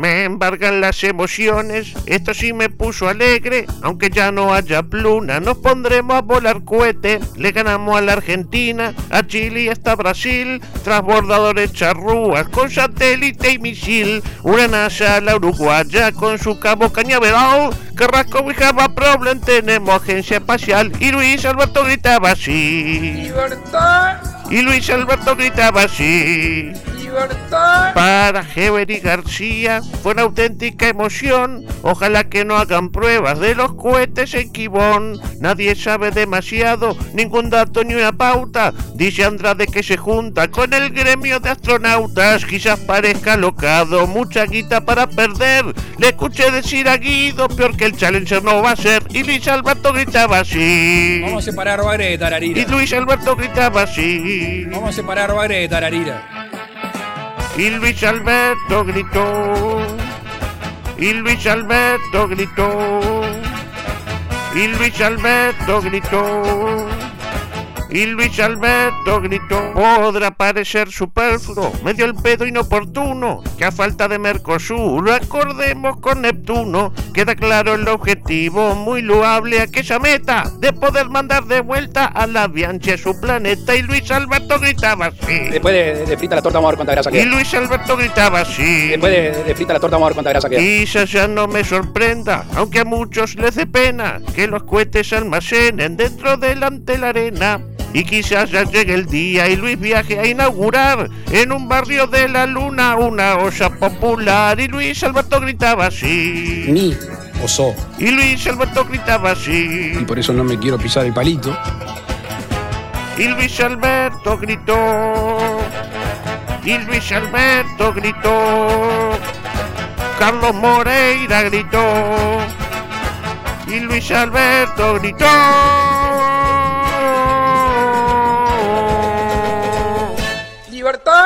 Me embargan las emociones, esto sí me puso alegre, aunque ya no haya pluna, nos pondremos a volar cohete, le ganamos a la Argentina, a Chile y hasta Brasil, transbordadores charrúas con satélite y misil, una NASA a la uruguaya con su cabo cañaveral, Carrasco we have a problem, tenemos agencia espacial, y Luis Alberto gritaba así. ¡Libertad! Y Luis Alberto gritaba así. ¡Libertad! Para Heber y García fue una auténtica emoción. Ojalá que no hagan pruebas de los cohetes en Quibón. Nadie sabe demasiado, ningún dato ni una pauta. Dice Andrade que se junta con el gremio de astronautas. Quizás parezca locado, mucha guita para perder. Le escuché decir a Guido, peor que el Challenger no va a ser. Y Luis Alberto gritaba así. Vamos a separar Bagre de Y Tararira. Luis Alberto gritaba así. Vamos a separar Bagre de Tararira. Y Luis Alberto gritó. Y Luis Alberto gritó. Y Luis Alberto gritó. Y Luis Alberto gritó. Podrá parecer superfluo, medio el pedo inoportuno, que a falta de Mercosur lo acordemos con Neptuno. Queda claro el objetivo, muy loable aquella meta, de poder mandar de vuelta a la Bianchi a su planeta. Y Luis Alberto gritaba así. Después de, de frita la torta vamos a ver cuánta grasa Y queda. Luis Alberto gritaba así. Después de, de frita la torta vamos a ver cuánta grasa queda. Quizás ya no me sorprenda, aunque a muchos les dé pena que los cohetes almacenen dentro delante la arena. Y quizás ya llegue el día y Luis viaje a inaugurar en un barrio de la luna una olla popular. Y Luis Alberto gritaba así. Ni o so. Y Luis Alberto gritaba así. Y por eso no me quiero pisar el palito. Y Luis Alberto gritó. Y Luis Alberto gritó. Carlos Moreira gritó. Y Luis Alberto gritó. libertad.